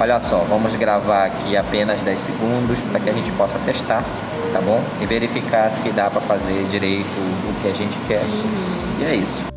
Olha só, vamos gravar aqui apenas 10 segundos para que a gente possa testar, tá bom? E verificar se dá para fazer direito o que a gente quer. Uhum. E é isso.